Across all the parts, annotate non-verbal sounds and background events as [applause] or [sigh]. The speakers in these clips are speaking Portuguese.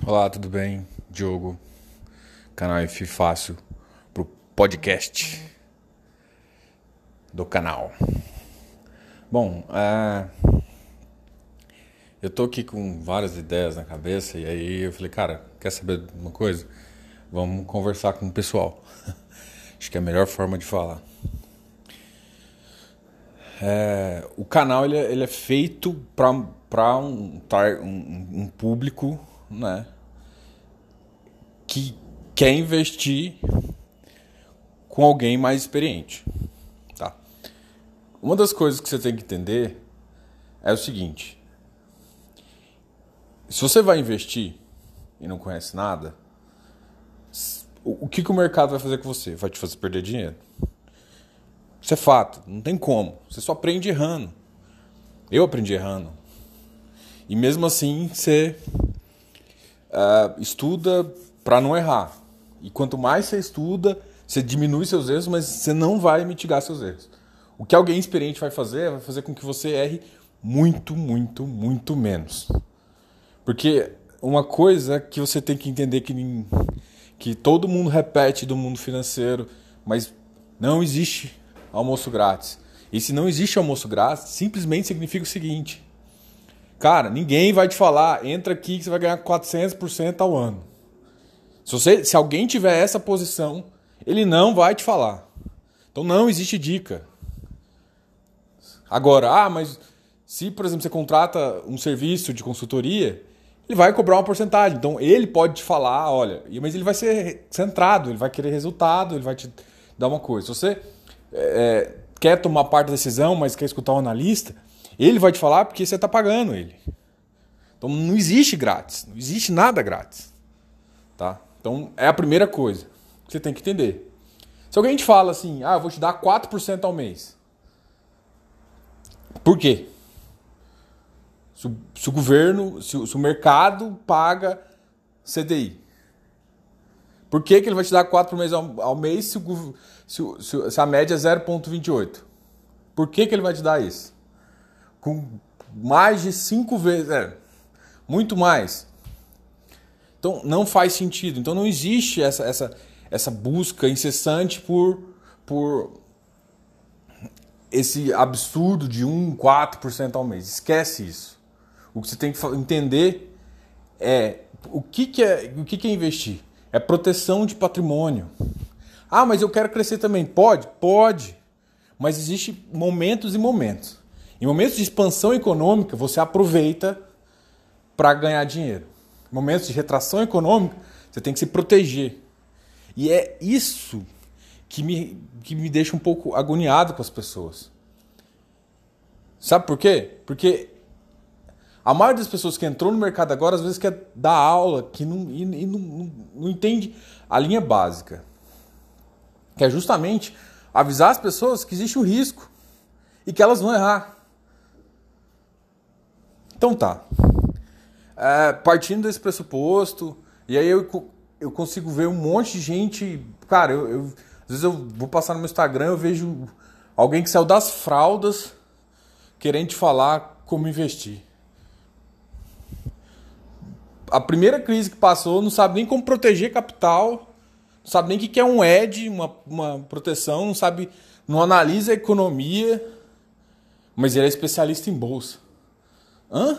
Olá, tudo bem? Diogo, canal F Fácil pro podcast do canal. Bom, é... eu tô aqui com várias ideias na cabeça e aí eu falei, cara, quer saber uma coisa? Vamos conversar com o pessoal. [laughs] Acho que é a melhor forma de falar. É... o canal ele, é, é feito para um, um, um público né, que quer investir com alguém mais experiente. Tá? Uma das coisas que você tem que entender é o seguinte: se você vai investir e não conhece nada, o que, que o mercado vai fazer com você? Vai te fazer perder dinheiro. Isso é fato, não tem como. Você só aprende errando. Eu aprendi errando. E mesmo assim, você uh, estuda para não errar. E quanto mais você estuda, você diminui seus erros, mas você não vai mitigar seus erros. O que alguém experiente vai fazer vai fazer com que você erre muito, muito, muito menos. Porque uma coisa que você tem que entender que, que todo mundo repete do mundo financeiro, mas não existe almoço grátis. E se não existe almoço grátis, simplesmente significa o seguinte: Cara, ninguém vai te falar, entra aqui que você vai ganhar 400% ao ano. Se, você, se alguém tiver essa posição, ele não vai te falar. Então não existe dica. Agora, ah, mas se, por exemplo, você contrata um serviço de consultoria, ele vai cobrar uma porcentagem. Então ele pode te falar, olha, mas ele vai ser centrado, ele vai querer resultado, ele vai te dar uma coisa. Se você é, quer tomar parte da decisão, mas quer escutar o um analista, ele vai te falar porque você está pagando ele. Então não existe grátis, não existe nada grátis. Tá? Então é a primeira coisa que você tem que entender. Se alguém te fala assim, ah, eu vou te dar 4% ao mês. Por quê? Se o, se o governo, se o, se o, mercado paga CDI. Por que, que ele vai te dar 4% por mês ao, ao mês se, o, se, a média é 0,28? Por que, que ele vai te dar isso? Com mais de cinco vezes, é, muito mais. Então não faz sentido. Então não existe essa, essa, essa busca incessante por, por esse absurdo de 1, 4% ao mês. Esquece isso. O que você tem que entender é o que, que, é, o que, que é investir. É proteção de patrimônio. Ah, mas eu quero crescer também. Pode? Pode. Mas existe momentos e momentos. Em momentos de expansão econômica, você aproveita para ganhar dinheiro. Em momentos de retração econômica, você tem que se proteger. E é isso que me, que me deixa um pouco agoniado com as pessoas. Sabe por quê? Porque a maioria das pessoas que entrou no mercado agora, às vezes quer dar aula que não, e, e não, não, não entende a linha básica. Que é justamente avisar as pessoas que existe um risco e que elas vão errar. Então tá. É, partindo desse pressuposto, e aí eu, eu consigo ver um monte de gente. Cara, eu, eu, às vezes eu vou passar no meu Instagram eu vejo alguém que saiu das fraldas querendo te falar como investir. A primeira crise que passou não sabe nem como proteger capital, não sabe nem o que é um ED, uma, uma proteção, não sabe, não analisa a economia, mas ele é especialista em bolsa. Hã?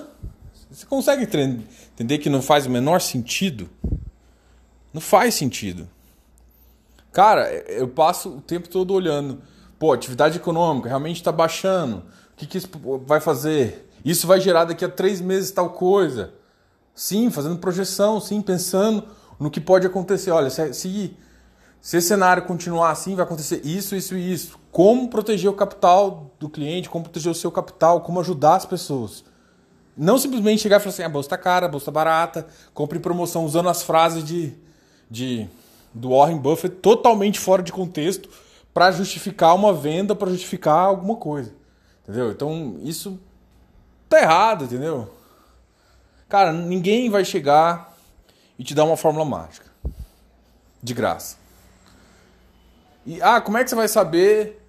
Você consegue entender que não faz o menor sentido? Não faz sentido. Cara, eu passo o tempo todo olhando. Pô, atividade econômica realmente está baixando. O que, que isso vai fazer? Isso vai gerar daqui a três meses tal coisa. Sim, fazendo projeção, sim, pensando no que pode acontecer. Olha, se, se, se esse cenário continuar assim, vai acontecer isso, isso e isso. Como proteger o capital do cliente, como proteger o seu capital, como ajudar as pessoas. Não simplesmente chegar e falar assim, a bolsa tá cara, a bolsa tá barata, compre promoção, usando as frases de, de do Warren Buffett totalmente fora de contexto para justificar uma venda, para justificar alguma coisa. Entendeu? Então, isso tá errado, entendeu? Cara, ninguém vai chegar e te dar uma fórmula mágica. De graça. E, ah, como é que você vai saber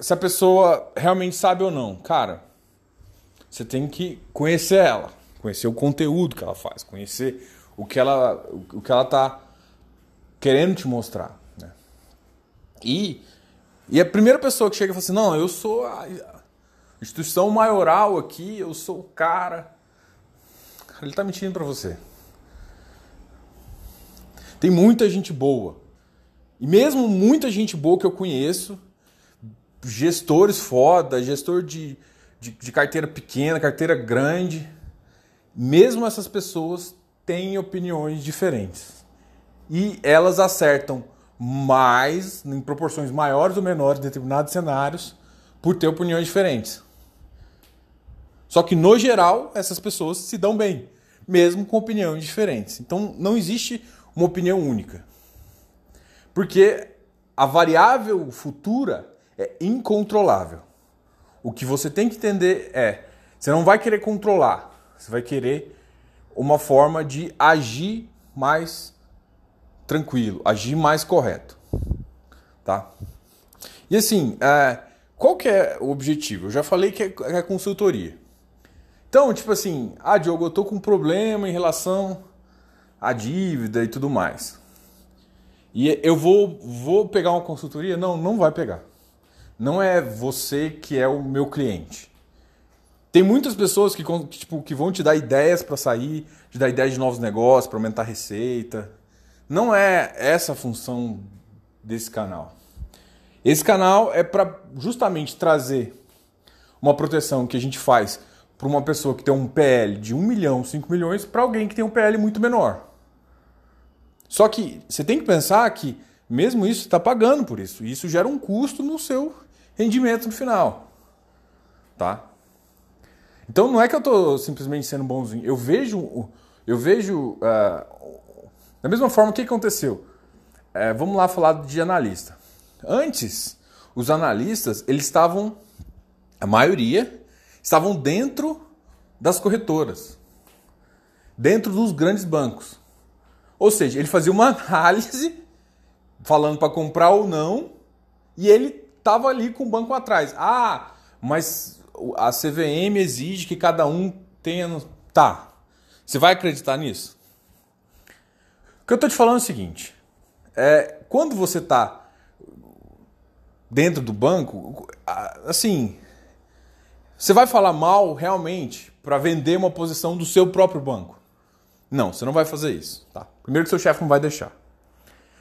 se a pessoa realmente sabe ou não? Cara, você tem que conhecer ela, conhecer o conteúdo que ela faz, conhecer o que ela o que ela tá querendo te mostrar. Né? E, e a primeira pessoa que chega e fala assim, não, eu sou a instituição maioral aqui, eu sou o cara. Ele está mentindo para você. Tem muita gente boa. E mesmo muita gente boa que eu conheço, gestores foda, gestor de, de, de carteira pequena, carteira grande, mesmo essas pessoas têm opiniões diferentes. E elas acertam mais, em proporções maiores ou menores, em determinados cenários, por ter opiniões diferentes. Só que, no geral, essas pessoas se dão bem, mesmo com opiniões diferentes. Então, não existe uma opinião única. Porque a variável futura é incontrolável. O que você tem que entender é: você não vai querer controlar, você vai querer uma forma de agir mais tranquilo, agir mais correto. Tá? E assim, é, qual que é o objetivo? Eu já falei que é, é consultoria. Então, tipo assim, ah, Diogo, eu tô com um problema em relação à dívida e tudo mais. E eu vou, vou pegar uma consultoria? Não, não vai pegar. Não é você que é o meu cliente. Tem muitas pessoas que, tipo, que vão te dar ideias para sair, te dar ideias de novos negócios, para aumentar a receita. Não é essa a função desse canal. Esse canal é para justamente trazer uma proteção que a gente faz para uma pessoa que tem um PL de 1 milhão, 5 milhões, para alguém que tem um PL muito menor. Só que você tem que pensar que, mesmo isso, está pagando por isso. E isso gera um custo no seu rendimento no final. Tá? Então não é que eu estou simplesmente sendo bonzinho. Eu vejo. Eu vejo. Uh, da mesma forma, o que aconteceu? Uh, vamos lá falar de analista. Antes, os analistas, eles estavam. A maioria estavam dentro das corretoras, dentro dos grandes bancos. Ou seja, ele fazia uma [laughs] análise falando para comprar ou não, e ele estava ali com o banco atrás. Ah, mas a CVM exige que cada um tenha. Tá. Você vai acreditar nisso? O que eu estou te falando é o seguinte: é, quando você está dentro do banco, assim, você vai falar mal realmente para vender uma posição do seu próprio banco? Não, você não vai fazer isso. Tá? Primeiro que seu chefe não vai deixar.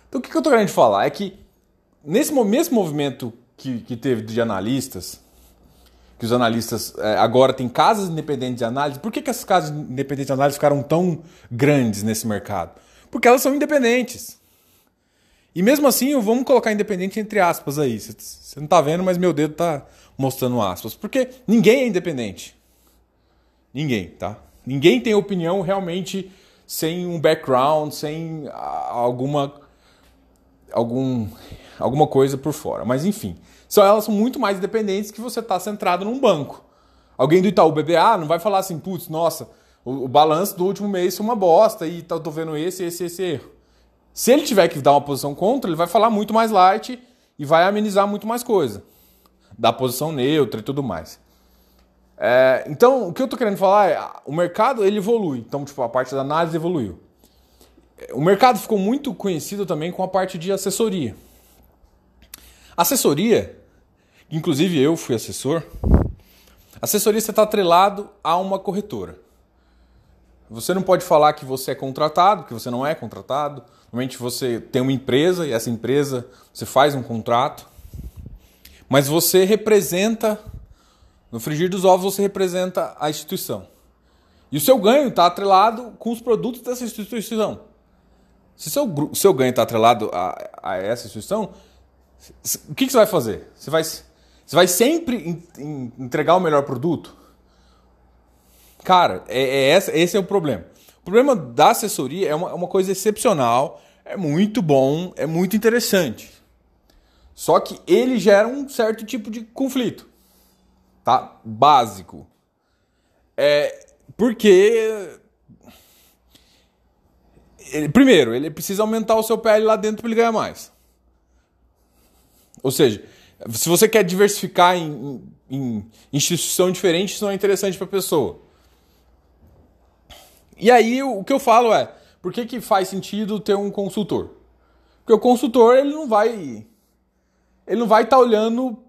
Então o que, eu estou querendo falar é que nesse mesmo movimento que, que teve de analistas, que os analistas é, agora têm casas independentes de análise, por que, que essas casas independentes de análise ficaram tão grandes nesse mercado? Porque elas são independentes. E mesmo assim, vamos colocar independente entre aspas aí. Você não está vendo, mas meu dedo está mostrando aspas. Porque ninguém é independente. Ninguém, tá? Ninguém tem opinião realmente sem um background, sem alguma algum alguma coisa por fora. Mas enfim, são elas são muito mais independentes que você está centrado num banco. Alguém do Itaú BBA não vai falar assim, putz, nossa, o, o balanço do último mês foi uma bosta e tá, tô vendo esse, esse, esse erro. Se ele tiver que dar uma posição contra, ele vai falar muito mais light e vai amenizar muito mais coisa. Da posição neutra e tudo mais. É, então, o que eu estou querendo falar é, o mercado ele evolui. Então, tipo, a parte da análise evoluiu. O mercado ficou muito conhecido também com a parte de assessoria. Assessoria, inclusive eu fui assessor, assessoria você está atrelado a uma corretora. Você não pode falar que você é contratado, que você não é contratado. Normalmente você tem uma empresa e essa empresa você faz um contrato, mas você representa, no frigir dos ovos, você representa a instituição. E o seu ganho está atrelado com os produtos dessa instituição. Se seu, seu ganho está atrelado a, a, essa instituição, o que, que, você vai fazer? Você vai, você vai sempre entregar o melhor produto? Cara, é, é esse, é o problema. O problema da assessoria é uma, é uma coisa excepcional, é muito bom, é muito interessante. Só que ele gera um certo tipo de conflito, tá? Básico. É porque ele, primeiro, ele precisa aumentar o seu PL lá dentro para ele ganhar mais. Ou seja, se você quer diversificar em, em, instituição diferente, isso não é interessante para a pessoa. E aí o que eu falo é, por que, que faz sentido ter um consultor? Porque o consultor ele não vai ele não vai estar tá olhando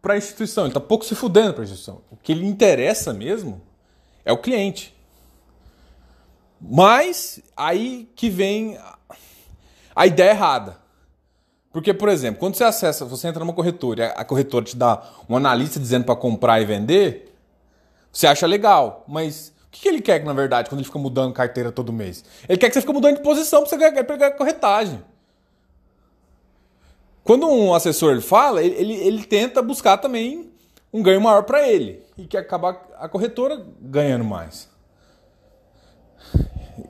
para a instituição, ele está pouco se fudendo para a instituição. O que lhe interessa mesmo é o cliente. Mas aí que vem a ideia errada. Porque, por exemplo, quando você acessa, você entra numa corretora a corretora te dá um analista dizendo para comprar e vender, você acha legal. Mas o que ele quer, na verdade, quando ele fica mudando carteira todo mês? Ele quer que você fique mudando de posição para você pegar corretagem. Quando um assessor fala, ele, ele, ele tenta buscar também um ganho maior para ele e que acabar a corretora ganhando mais.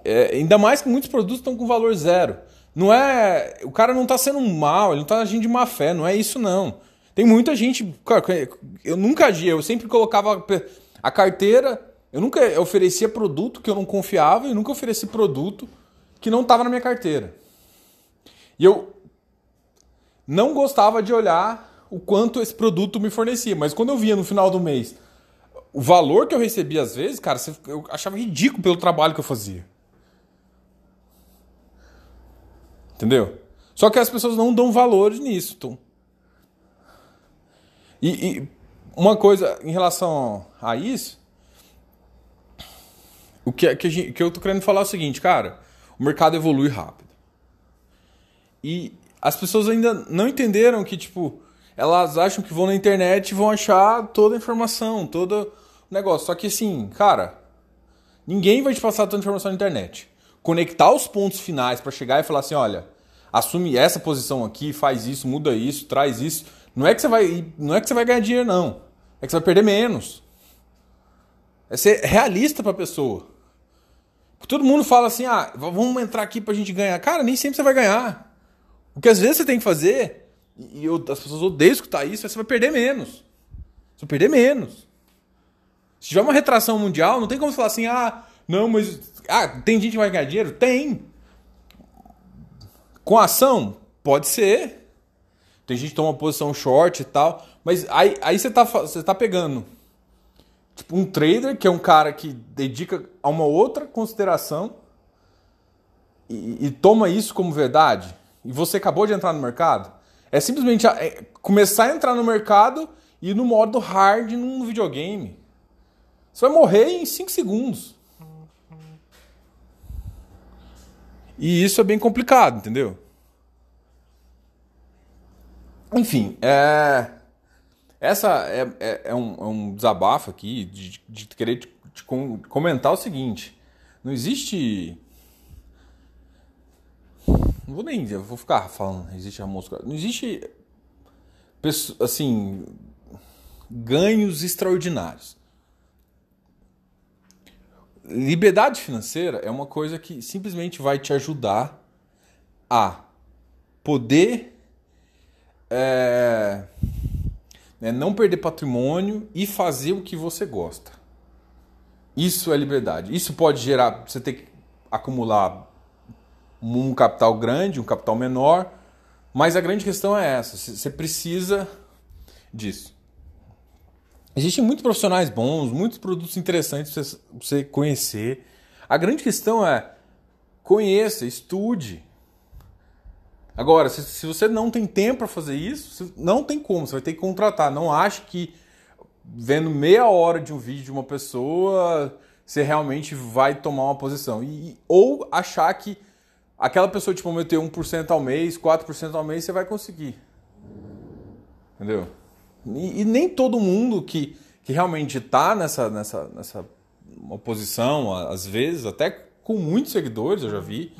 É, ainda mais que muitos produtos estão com valor zero. Não é, o cara não está sendo mal, ele não está agindo de má fé, não é isso não. Tem muita gente, eu nunca agia, eu sempre colocava a carteira, eu nunca oferecia produto que eu não confiava e nunca ofereci produto que não estava na minha carteira. E eu não gostava de olhar o quanto esse produto me fornecia. Mas quando eu via no final do mês o valor que eu recebia às vezes, cara, eu achava ridículo pelo trabalho que eu fazia. Entendeu? Só que as pessoas não dão valor nisso. E, e uma coisa em relação a isso, o que, que, gente, que eu tô querendo falar é o seguinte, cara, o mercado evolui rápido. E as pessoas ainda não entenderam que, tipo, elas acham que vão na internet e vão achar toda a informação, todo o negócio. Só que assim, cara, ninguém vai te passar toda a informação na internet. Conectar os pontos finais para chegar e falar assim, olha, assume essa posição aqui, faz isso, muda isso, traz isso. Não é que você vai, não é que você vai ganhar dinheiro não. É que você vai perder menos. É ser realista para a pessoa. Todo mundo fala assim: "Ah, vamos entrar aqui pra gente ganhar". Cara, nem sempre você vai ganhar. O que às vezes você tem que fazer, e eu, as pessoas odeiam escutar isso, é você vai perder menos. Você vai perder menos. Se tiver uma retração mundial, não tem como falar assim, ah, não, mas. Ah, tem gente que vai ganhar dinheiro? Tem. Com ação? Pode ser. Tem gente que toma posição short e tal. Mas aí, aí você, tá, você tá pegando tipo um trader, que é um cara que dedica a uma outra consideração e, e toma isso como verdade e você acabou de entrar no mercado, é simplesmente é, começar a entrar no mercado e no modo hard num videogame. Você vai morrer em 5 segundos. E isso é bem complicado, entendeu? Enfim, é... essa é, é, é, um, é um, desabafo aqui de, de querer te, te comentar o seguinte: não existe não vou nem. Vou ficar falando, existe a música. Não existe. Assim. Ganhos extraordinários. Liberdade financeira é uma coisa que simplesmente vai te ajudar a poder é, né, não perder patrimônio e fazer o que você gosta. Isso é liberdade. Isso pode gerar você ter que acumular um capital grande, um capital menor, mas a grande questão é essa: você precisa disso. Existem muitos profissionais bons, muitos produtos interessantes para você conhecer. A grande questão é conheça, estude. Agora, se, se você não tem tempo para fazer isso, não tem como, você vai ter que contratar. Não ache que vendo meia hora de um vídeo de uma pessoa, você realmente vai tomar uma posição. E, ou achar que aquela pessoa te prometeu 1% ao mês, 4% ao mês, você vai conseguir. Entendeu? E, e, nem todo mundo que, que realmente está nessa, nessa, nessa uma posição, às vezes, até com muitos seguidores, eu já vi,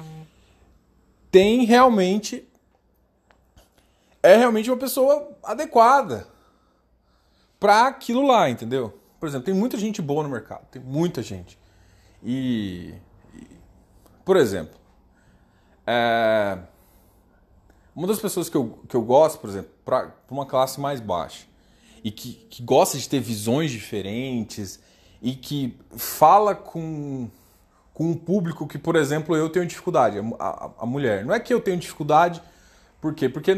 tem realmente. É realmente uma pessoa adequada para aquilo lá, entendeu? Por exemplo, tem muita gente boa no mercado, tem muita gente. E por exemplo, é... Uma das pessoas que eu, que eu gosto, por exemplo, para uma classe mais baixa, e que, que gosta de ter visões diferentes, e que fala com, com um público que, por exemplo, eu tenho dificuldade, a, a, mulher. Não é que eu tenho dificuldade, por quê? Porque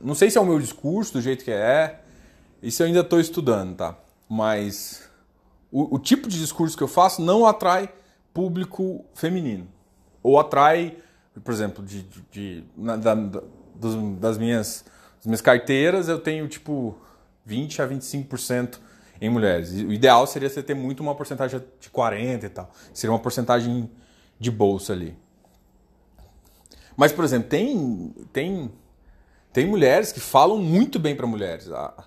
não sei se é o meu discurso, do jeito que é, isso eu ainda estou estudando, tá? Mas o, o tipo de discurso que eu faço não atrai público feminino. Ou atrai, por exemplo, de, de, de na, da, das, minhas, das minhas carteiras, eu tenho tipo 20 a 25% em mulheres. O ideal seria você ter muito uma porcentagem de 40 e tal. Seria uma porcentagem de bolsa ali. Mas, por exemplo, tem, tem, tem mulheres que falam muito bem para mulheres. A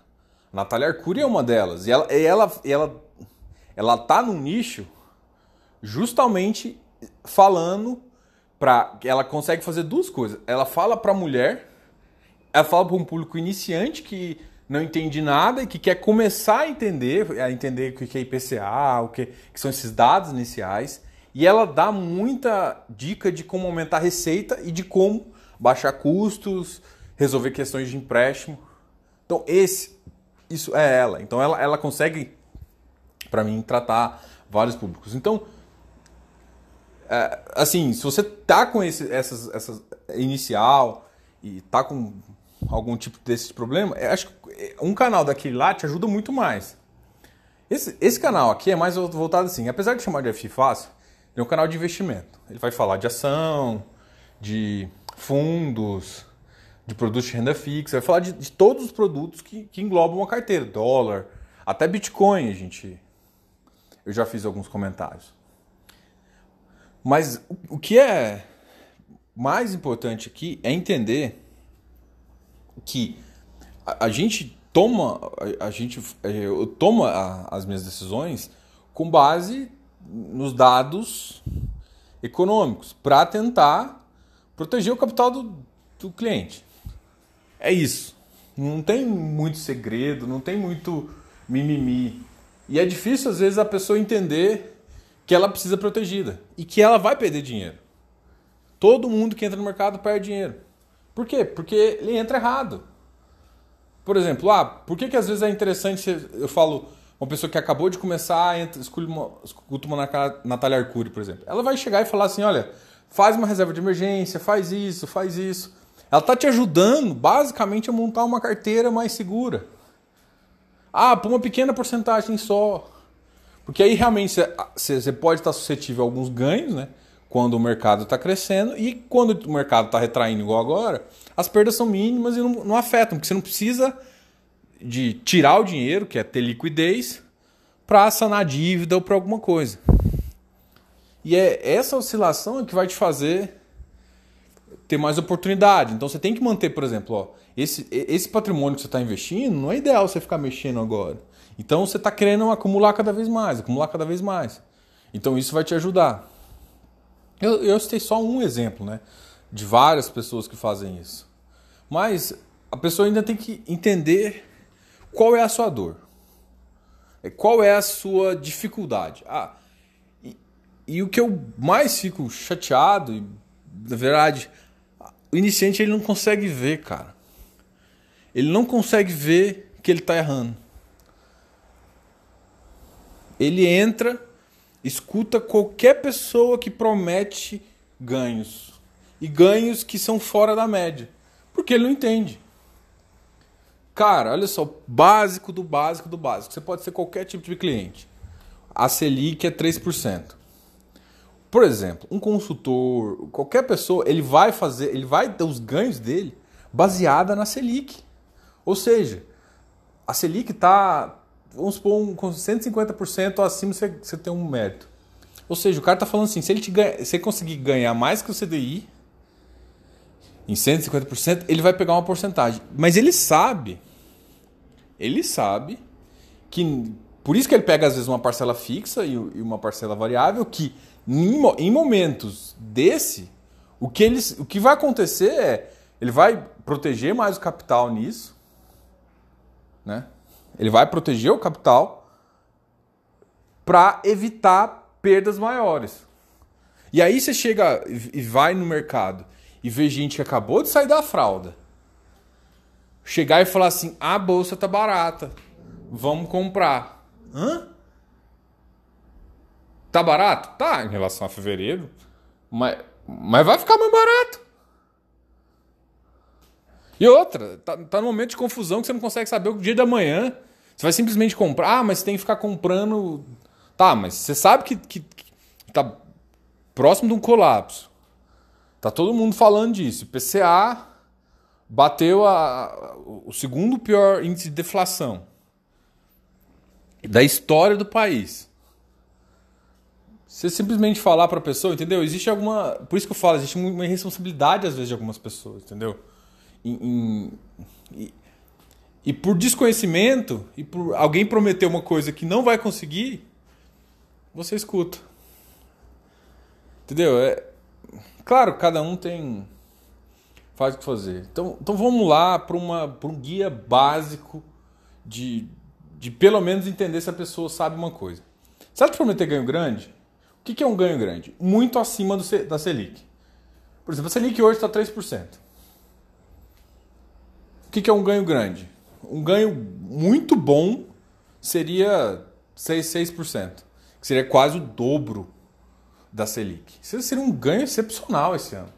Natália Arcuri é uma delas. E ela, ela, ela, ela tá num nicho justamente falando para ela consegue fazer duas coisas. Ela fala para mulher, ela fala para um público iniciante que não entende nada e que quer começar a entender, a entender o que é IPCA, o que, que são esses dados iniciais. E ela dá muita dica de como aumentar a receita e de como baixar custos, resolver questões de empréstimo. Então, esse, isso é ela. Então, ela, ela consegue, para mim, tratar vários públicos. Então, é, assim, se você tá com esse, essas, essas inicial e tá com algum tipo desses problemas, acho que um canal daquele lá te ajuda muito mais. Esse, esse canal aqui é mais voltado assim, apesar de chamar de FI Fácil, ele é um canal de investimento. Ele vai falar de ação, de fundos, de produtos de renda fixa, vai falar de, de todos os produtos que, que englobam uma carteira, dólar, até Bitcoin, gente. Eu já fiz alguns comentários. Mas o que é mais importante aqui é entender que a, a gente toma a, a gente é, eu toma as minhas decisões com base nos dados econômicos para tentar proteger o capital do, do cliente. É isso. Não tem muito segredo, não tem muito mimimi. E é difícil às vezes a pessoa entender que ela precisa protegida e que ela vai perder dinheiro. Todo mundo que entra no mercado perde dinheiro. Por quê? Porque ele entra errado. Por exemplo, ah, por que, que às vezes é interessante, eu falo, uma pessoa que acabou de começar, entra, escuta uma, escuta uma Natália Arcuri, por exemplo. Ela vai chegar e falar assim, olha, faz uma reserva de emergência, faz isso, faz isso. Ela está te ajudando, basicamente, a montar uma carteira mais segura. Ah, por uma pequena porcentagem só. Porque aí realmente você pode estar suscetível a alguns ganhos, né? Quando o mercado está crescendo e quando o mercado está retraindo igual agora, as perdas são mínimas e não, não afetam, porque você não precisa de tirar o dinheiro, que é ter liquidez, para sanar a dívida ou para alguma coisa. E é essa oscilação que vai te fazer ter mais oportunidade. Então você tem que manter, por exemplo, ó, esse, esse patrimônio que você está investindo, não é ideal você ficar mexendo agora. Então você está querendo acumular cada vez mais, acumular cada vez mais. Então isso vai te ajudar. Eu, eu citei só um exemplo, né? De várias pessoas que fazem isso. Mas a pessoa ainda tem que entender qual é a sua dor. É, qual é a sua dificuldade. Ah, e, e o que eu mais fico chateado, na verdade, o iniciante ele não consegue ver, cara. Ele não consegue ver que ele está errando ele entra, escuta qualquer pessoa que promete ganhos. E ganhos que são fora da média. Porque ele não entende. Cara, olha só, básico do básico do básico. Você pode ser qualquer tipo de cliente. A Selic é 3%. Por exemplo, um consultor, qualquer pessoa, ele vai fazer, ele vai ter os ganhos dele baseada na Selic. Ou seja, a Selic está vamos supor, um, com 150% acima você, você tem um mérito. Ou seja, o cara está falando assim, se ele, te ganha, se ele conseguir ganhar mais que o CDI, em 150%, ele vai pegar uma porcentagem. Mas ele sabe, ele sabe que, por isso que ele pega às vezes uma parcela fixa e, e uma parcela variável, que em, em momentos desse, o que, ele, o que vai acontecer é, ele vai proteger mais o capital nisso, né? Ele vai proteger o capital para evitar perdas maiores. E aí você chega e vai no mercado e vê gente que acabou de sair da fralda. Chegar e falar assim: a bolsa tá barata, vamos comprar. Hã? Tá barato? Tá, em relação a fevereiro. Mas, mas vai ficar mais barato. E outra, tá, tá no momento de confusão que você não consegue saber o dia da manhã. Você vai simplesmente comprar, ah, mas você tem que ficar comprando. Tá, mas você sabe que, que, que tá próximo de um colapso. Tá todo mundo falando disso. PCA bateu a, o segundo pior índice de deflação da história do país. Você simplesmente falar para a pessoa, entendeu? Existe alguma. Por isso que eu falo, existe uma irresponsabilidade às vezes de algumas pessoas, entendeu? Em, e, e por desconhecimento, e por alguém prometer uma coisa que não vai conseguir, você escuta. Entendeu? É, claro, cada um tem. faz o que fazer. Então, então vamos lá para um guia básico de, de pelo menos entender se a pessoa sabe uma coisa. Se ela te prometer ganho grande, o que, que é um ganho grande? Muito acima do, da Selic. Por exemplo, a Selic hoje está 3%. Que, que é um ganho grande? Um ganho muito bom seria 6%, 6% que seria quase o dobro da Selic. Isso seria um ganho excepcional esse ano.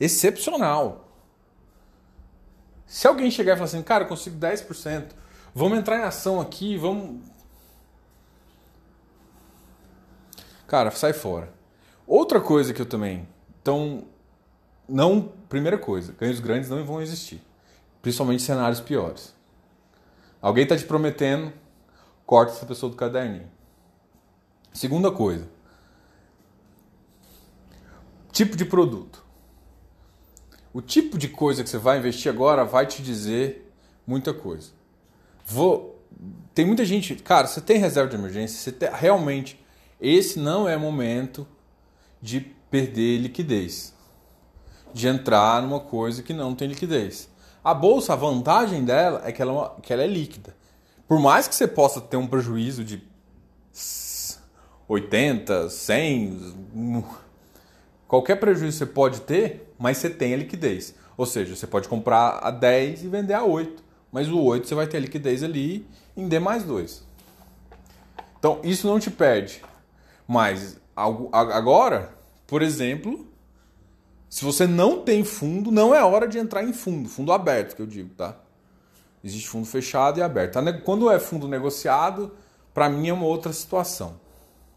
Excepcional. Se alguém chegar e falar assim, cara, eu consigo 10%, vamos entrar em ação aqui, vamos. Cara, sai fora. Outra coisa que eu também. Então, não. Primeira coisa, ganhos grandes não vão existir. Principalmente cenários piores. Alguém está te prometendo, corta essa pessoa do caderninho. Segunda coisa, Tipo de produto. O tipo de coisa que você vai investir agora vai te dizer muita coisa. Vou, tem muita gente, cara, você tem reserva de emergência, você tem, realmente esse não é momento de perder liquidez, de entrar numa coisa que não tem liquidez. A bolsa, a vantagem dela é que ela, é que ela é líquida. Por mais que você possa ter um prejuízo de 80, 100, Qualquer prejuízo você pode ter, mas você tem a liquidez. Ou seja, você pode comprar a 10 e vender a 8. Mas o 8 você vai ter a liquidez ali em D mais 2. Então, isso não te perde. Mas agora, por exemplo, se você não tem fundo, não é hora de entrar em fundo. Fundo aberto, que eu digo, tá? Existe fundo fechado e aberto. Quando é fundo negociado, para mim é uma outra situação.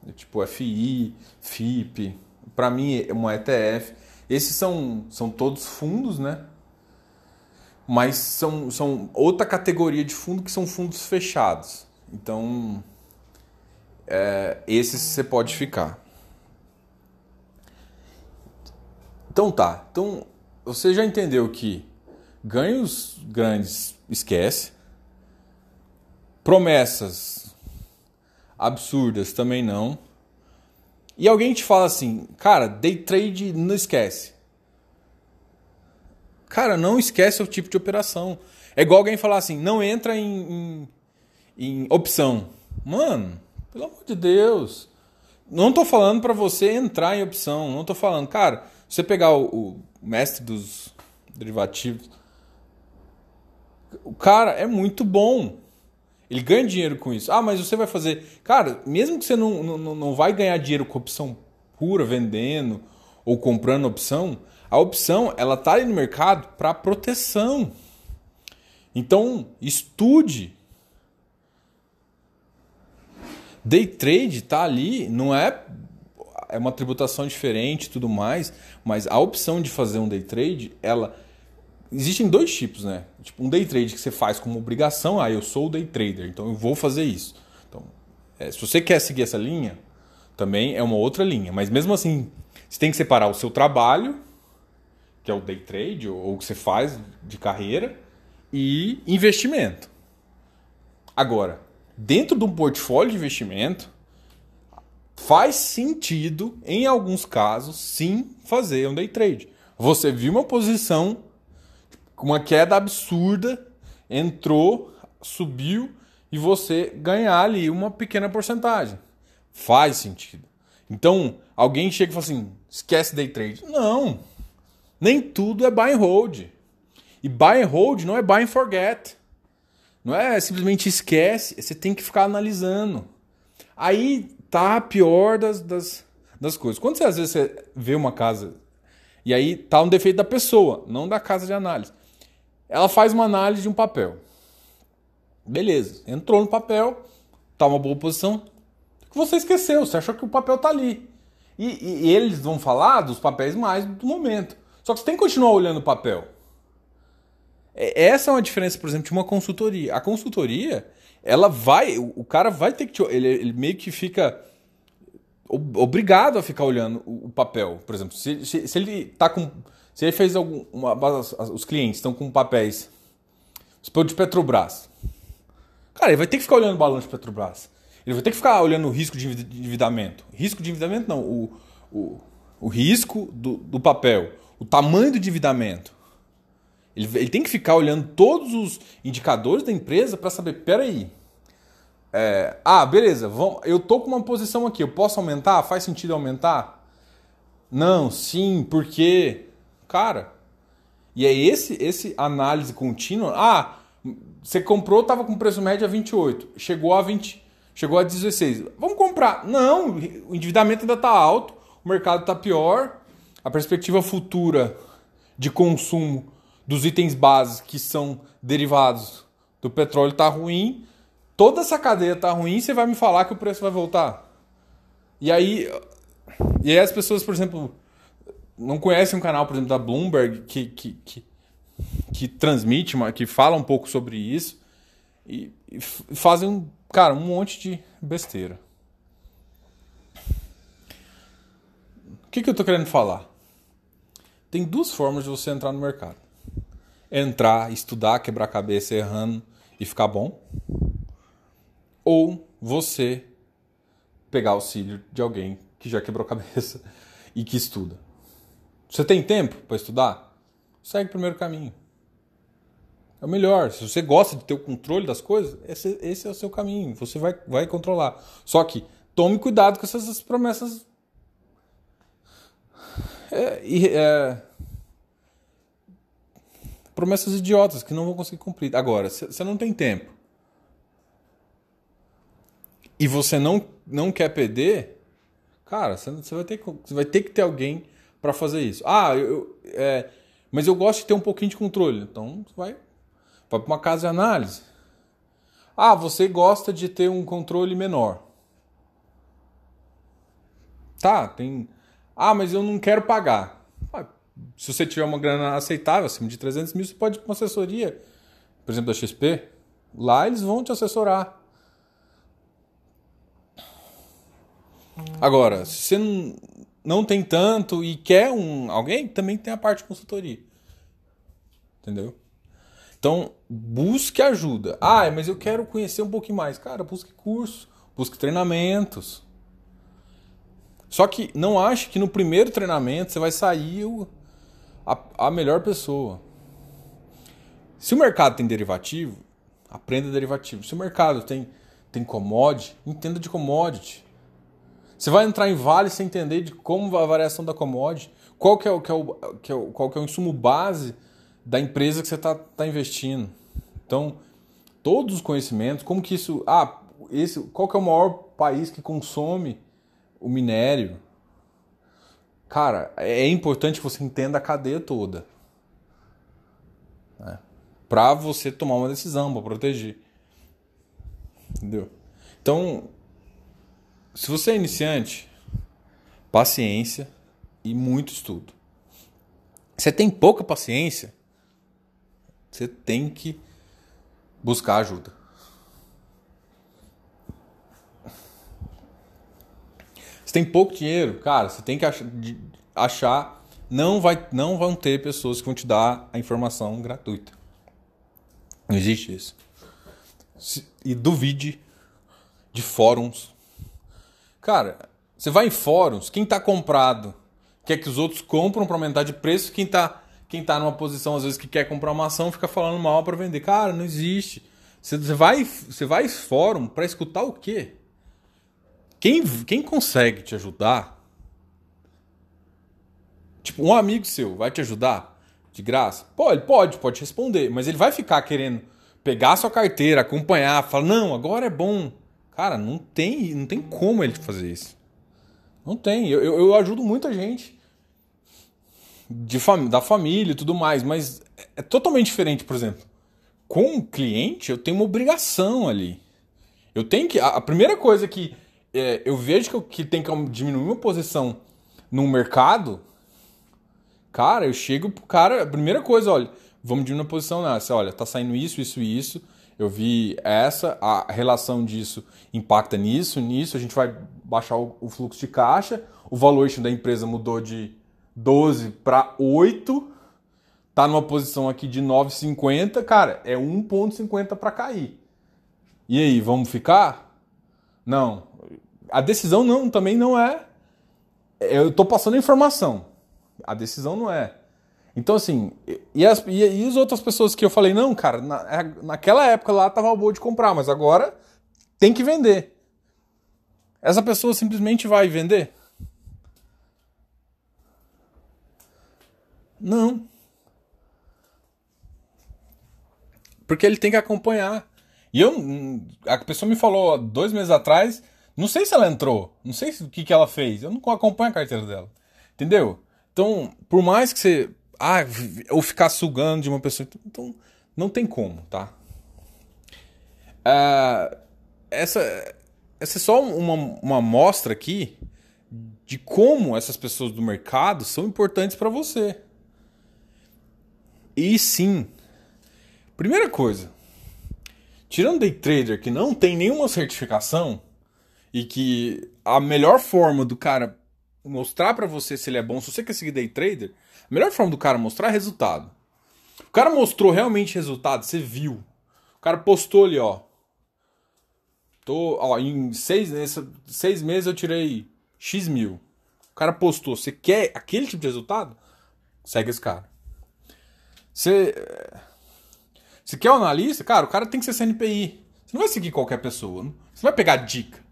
É tipo FI, FIP, para mim, uma ETF. Esses são, são todos fundos, né? Mas são, são outra categoria de fundo que são fundos fechados. Então, é, esses você pode ficar. Então tá. Então, você já entendeu que ganhos grandes esquece. Promessas absurdas também não. E alguém te fala assim, cara, day trade não esquece. Cara, não esquece o tipo de operação. É igual alguém falar assim, não entra em, em, em opção. Mano, pelo amor de Deus. Não tô falando para você entrar em opção. Não tô falando, cara, você pegar o, o mestre dos derivativos, o cara é muito bom. Ele ganha dinheiro com isso. Ah, mas você vai fazer. Cara, mesmo que você não, não, não vai ganhar dinheiro com opção pura, vendendo ou comprando opção, a opção ela tá ali no mercado para proteção. Então, estude. Day trade tá ali, não é é uma tributação diferente, tudo mais, mas a opção de fazer um day trade, ela existem dois tipos, né? Tipo, um day trade que você faz como obrigação, ah, eu sou o day trader, então eu vou fazer isso. Então, é, se você quer seguir essa linha, também é uma outra linha. Mas mesmo assim, você tem que separar o seu trabalho, que é o day trade, ou o que você faz de carreira, e investimento. Agora, dentro de um portfólio de investimento, faz sentido, em alguns casos, sim, fazer um day trade. Você viu uma posição com uma queda absurda, entrou, subiu e você ganhar ali uma pequena porcentagem. Faz sentido. Então, alguém chega e fala assim: esquece day trade. Não. Nem tudo é buy and hold. E buy and hold não é buy and forget. Não é simplesmente esquece, você tem que ficar analisando. Aí tá a pior das, das, das coisas. Quando você às vezes você vê uma casa e aí tá um defeito da pessoa, não da casa de análise. Ela faz uma análise de um papel. Beleza, entrou no papel, tá uma boa posição. Você esqueceu, você achou que o papel tá ali. E, e, eles vão falar dos papéis mais do momento. Só que você tem que continuar olhando o papel. É, essa é uma diferença, por exemplo, de uma consultoria. A consultoria, ela vai. O cara vai ter que. Ele, ele meio que fica obrigado a ficar olhando o, papel. Por exemplo, se, se, se ele tá com. Se ele fez algum. Os clientes estão com papéis. De Petrobras. Cara, ele vai ter que ficar olhando o balanço de Petrobras. Ele vai ter que ficar olhando o risco de endividamento. Risco de endividamento não, o, o, o risco do, do papel, o tamanho do endividamento. Ele, ele tem que ficar olhando todos os indicadores da empresa para saber, peraí, é, ah, beleza, vamos, eu tô com uma posição aqui, eu posso aumentar? Faz sentido aumentar? Não, sim, porque, cara, e é esse esse análise contínua. Ah, você comprou, tava com preço médio a 28, chegou a 20, Chegou a 16. Vamos comprar. Não, o endividamento ainda está alto, o mercado está pior, a perspectiva futura de consumo dos itens básicos que são derivados do petróleo está ruim. Toda essa cadeia está ruim, você vai me falar que o preço vai voltar. E aí, e aí as pessoas, por exemplo, não conhecem um canal, por exemplo, da Bloomberg que, que, que, que transmite, que fala um pouco sobre isso e, e fazem Cara, um monte de besteira. O que, que eu tô querendo falar? Tem duas formas de você entrar no mercado: entrar, estudar, quebrar cabeça errando e ficar bom, ou você pegar auxílio de alguém que já quebrou cabeça [laughs] e que estuda. Você tem tempo para estudar? Segue o primeiro caminho. É o melhor. Se você gosta de ter o controle das coisas, esse, esse é o seu caminho. Você vai, vai controlar. Só que tome cuidado com essas promessas. É, é, promessas idiotas que não vão conseguir cumprir. Agora, você não tem tempo e você não, não quer perder, cara, você, vai, ter, você vai ter que ter alguém para fazer isso. Ah, eu é, mas eu gosto de ter um pouquinho de controle. Então, vai Vai para uma casa de análise. Ah, você gosta de ter um controle menor. Tá, tem. Ah, mas eu não quero pagar. Se você tiver uma grana aceitável, acima de 300 mil, você pode ir para uma assessoria, por exemplo, da XP. Lá eles vão te assessorar. Agora, se você não, não tem tanto e quer um alguém, também tem a parte de consultoria. Entendeu? Então, busque ajuda. Ah, mas eu quero conhecer um pouquinho mais. Cara, busque curso, busque treinamentos. Só que não ache que no primeiro treinamento você vai sair a, a melhor pessoa. Se o mercado tem derivativo, aprenda derivativo. Se o mercado tem, tem commodity, entenda de commodity. Você vai entrar em vale sem entender de como a variação da commodity, qual que é o, que é o, que é o, qual que é o insumo base da empresa que você está tá investindo. Então, todos os conhecimentos, como que isso. Ah, esse, qual que é o maior país que consome o minério? Cara, é importante que você entenda a cadeia toda. Né? Para você tomar uma decisão, para proteger. Entendeu? Então, se você é iniciante, paciência e muito estudo. Você tem pouca paciência, você tem que buscar ajuda. Você tem pouco dinheiro, cara, você tem que achar, não vai não vão ter pessoas que vão te dar a informação gratuita. Não existe isso. E duvide de fóruns. Cara, você vai em fóruns, quem está comprado quer que os outros compram para aumentar de preço, quem está quem está numa posição, às vezes, que quer comprar uma ação, fica falando mal para vender. Cara, não existe. Você vai, você vai fórum para escutar o quê? Quem, quem consegue te ajudar? Tipo, um amigo seu vai te ajudar de graça? Pode, pode, pode responder, mas ele vai ficar querendo pegar a sua carteira, acompanhar, falar: "Não, agora é bom". Cara, não tem, não tem como ele fazer isso. Não tem. Eu, eu, eu ajudo muita gente de fam da família e tudo mais, mas é totalmente diferente, por exemplo. Com o cliente, eu tenho uma obrigação ali. Eu tenho que. A, primeira coisa que é, eu vejo que, eu, que tem que diminuir uma posição no mercado, cara, eu chego pro cara, a primeira coisa, olha, vamos diminuir a posição nessa, olha, tá saindo isso, isso e isso, eu vi essa, a relação disso impacta nisso, nisso, a gente vai baixar o, o fluxo de caixa, o valuation da empresa mudou de 12 para 8, tá numa posição aqui de 9,50, cara, é 1,50 para cair. E aí, vamos ficar? Não. A decisão não, também não é. Eu estou passando a informação. A decisão não é. Então, assim, e as, e, e as outras pessoas que eu falei, não, cara, na, é, naquela época lá tava boa de comprar, mas agora tem que vender. Essa pessoa simplesmente vai vender? Não. Porque ele tem que acompanhar. E eu, a pessoa me falou dois meses atrás, não sei se ela entrou, não sei o que, que ela fez, eu não acompanho a carteira dela. Entendeu? Então, por mais que você. Ah, ou ficar sugando de uma pessoa. Então, não tem como, tá? Uh, essa, essa é só uma, uma amostra aqui de como essas pessoas do mercado são importantes para você. E sim, primeira coisa, tirando day trader que não tem nenhuma certificação e que a melhor forma do cara mostrar para você se ele é bom, se você quer seguir day trader, a melhor forma do cara mostrar é resultado. O cara mostrou realmente resultado, você viu. O cara postou ali, ó. Tô, ó, em seis, seis meses eu tirei X mil. O cara postou, você quer aquele tipo de resultado? Segue esse cara. Você se quer um analista, cara, o cara tem que ser CNPI. Você não vai seguir qualquer pessoa. Você vai pegar dica.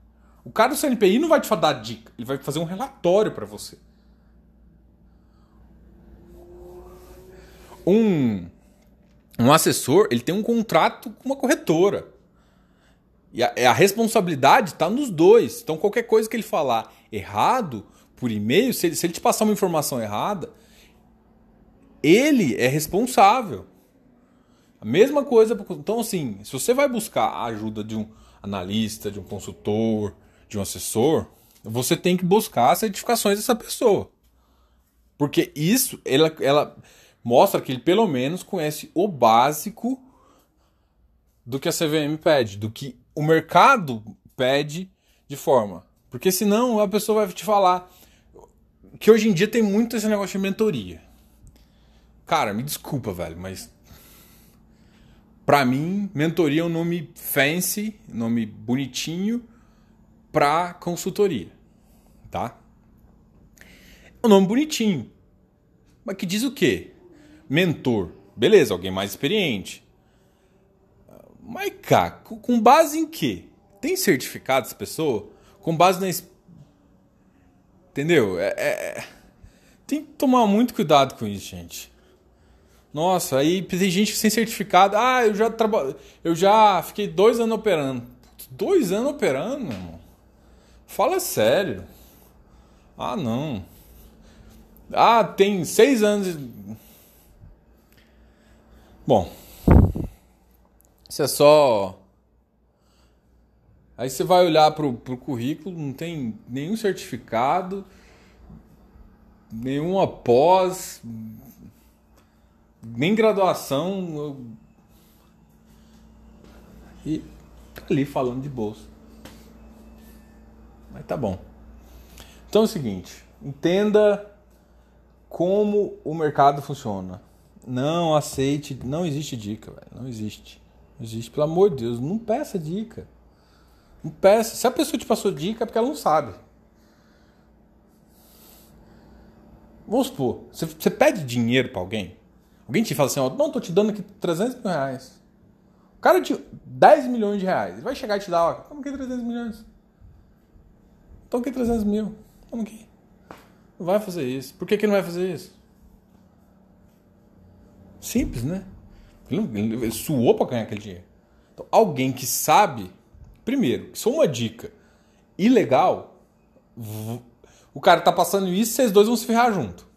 O cara do CNPI não vai te dar dica. Ele vai fazer um relatório para você. Um, um assessor, ele tem um contrato com uma corretora. E a, a responsabilidade está nos dois. Então, qualquer coisa que ele falar errado por e-mail, se ele, se ele te passar uma informação errada, ele é responsável. A mesma coisa. Então, assim, se você vai buscar a ajuda de um analista, de um consultor, de um assessor, você tem que buscar as certificações dessa pessoa. Porque isso, ela, ela mostra que ele pelo menos conhece o básico do que a CVM pede, do que o mercado pede de forma. Porque senão a pessoa vai te falar que hoje em dia tem muito esse negócio de mentoria. Cara, me desculpa, velho, mas para mim, mentoria é um nome fancy, nome bonitinho para consultoria, tá? É um nome bonitinho. Mas que diz o quê? Mentor. Beleza, alguém mais experiente. Mas, cá, com base em quê? Tem certificado essa pessoa? Com base na. Entendeu? É, é... Tem que tomar muito cuidado com isso, gente. Nossa, aí tem gente sem certificado. Ah, eu já traba... eu já fiquei dois anos operando. Dois anos operando, meu irmão? Fala sério. Ah, não. Ah, tem seis anos. Bom, isso é só. Aí você vai olhar pro, pro currículo, não tem nenhum certificado, nenhuma pós, nem graduação. Eu... E tá ali falando de bolsa. Mas tá bom. Então é o seguinte, entenda como o mercado funciona. Não aceite, não existe dica. Não existe. Não existe, pelo amor de Deus, não peça dica. Não peça. Se a pessoa te passou dica é porque ela não sabe. Vamos supor, você, você pede dinheiro para alguém, Alguém te fala assim, ó, não, tô te dando aqui 300 mil reais. O cara de 10 milhões de reais, vai chegar e te dar, ó, toma aqui 300 milhões. Toma aqui 300 mil. Toma aqui. Não vai fazer isso. Por que, que não vai fazer isso? Simples, né? Ele, suou para ganhar aquele dinheiro. Então, alguém que sabe, primeiro, é uma dica ilegal, o cara tá passando isso, vocês dois vão se ferrar junto.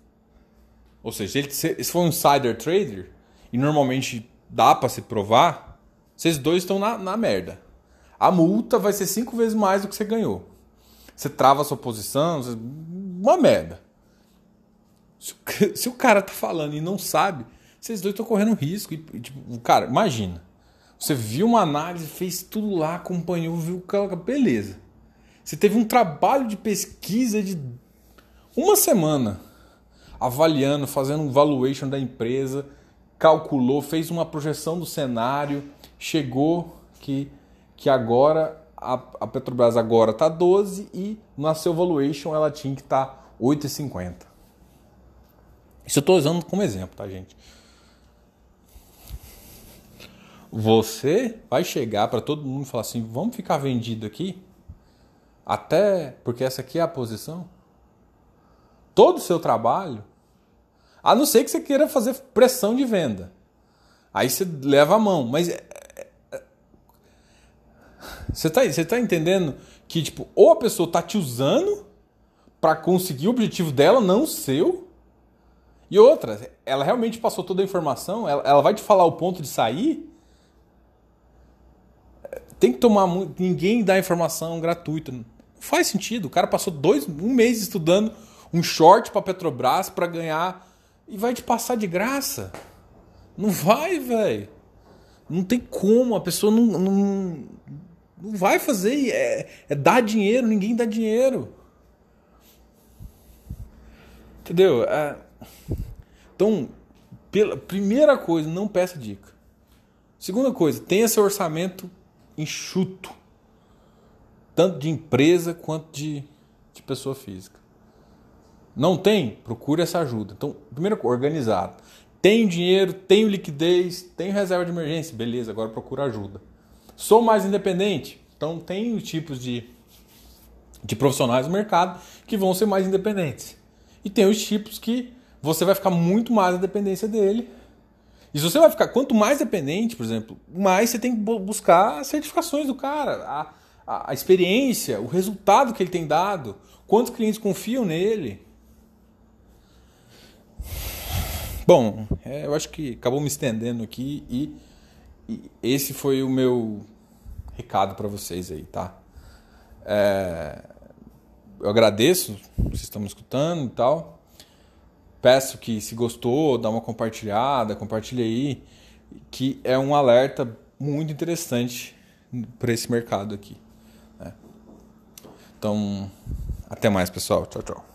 Ou seja, ele, se, for um insider trader, e normalmente dá para se provar, vocês dois estão na, na merda. A multa vai ser cinco vezes mais do que você ganhou. Você trava a sua posição, você... uma merda. Se o, cara tá falando e não sabe, vocês dois estão correndo risco. E, tipo, cara, imagina. Você viu uma análise, fez tudo lá, acompanhou, viu, beleza. Você teve um trabalho de pesquisa de uma semana avaliando, fazendo um valuation da empresa, calculou, fez uma projeção do cenário, chegou que, que agora a, a Petrobras agora está 12 e na seu valuation ela tinha que estar tá 8,50. Isso eu estou usando como exemplo, tá, gente? Você vai chegar para todo mundo e falar assim: vamos ficar vendido aqui? Até porque essa aqui é a posição? Todo o seu trabalho, a não ser que você queira fazer pressão de venda. Aí você leva a mão. Mas você está você tá entendendo que tipo, ou a pessoa está te usando para conseguir o objetivo dela, não o seu. E outra, ela realmente passou toda a informação, ela, ela vai te falar o ponto de sair tem que tomar muito. Ninguém dá informação gratuita. Não faz sentido. O cara passou dois, um mês estudando um short para Petrobras para ganhar e vai te passar de graça. Não vai, velho. Não tem como. A pessoa não, não, não vai fazer. É, é dar dinheiro. Ninguém dá dinheiro. Entendeu? É... Então, pela primeira coisa, não peça dica. Segunda coisa, tenha seu orçamento enxuto, tanto de empresa quanto de, de pessoa física. Não tem? Procure essa ajuda. Então, primeiro, organizado. Tenho dinheiro, tenho liquidez, tenho reserva de emergência. Beleza, agora procura ajuda. Sou mais independente? Então, tem tipos de, de profissionais no mercado que vão ser mais independentes. E tem os tipos que você vai ficar muito mais na dependência dele e se você vai ficar, quanto mais dependente, por exemplo, mais você tem que buscar as certificações do cara, a, a, a experiência, o resultado que ele tem dado, quantos clientes confiam nele. Bom, é, eu acho que acabou me estendendo aqui e esse foi o meu recado para vocês aí, tá? É, eu agradeço, vocês estão me escutando e tal. Peço que se gostou, dá uma compartilhada, compartilhe aí, que é um alerta muito interessante para esse mercado aqui. Né? Então, até mais, pessoal. Tchau, tchau.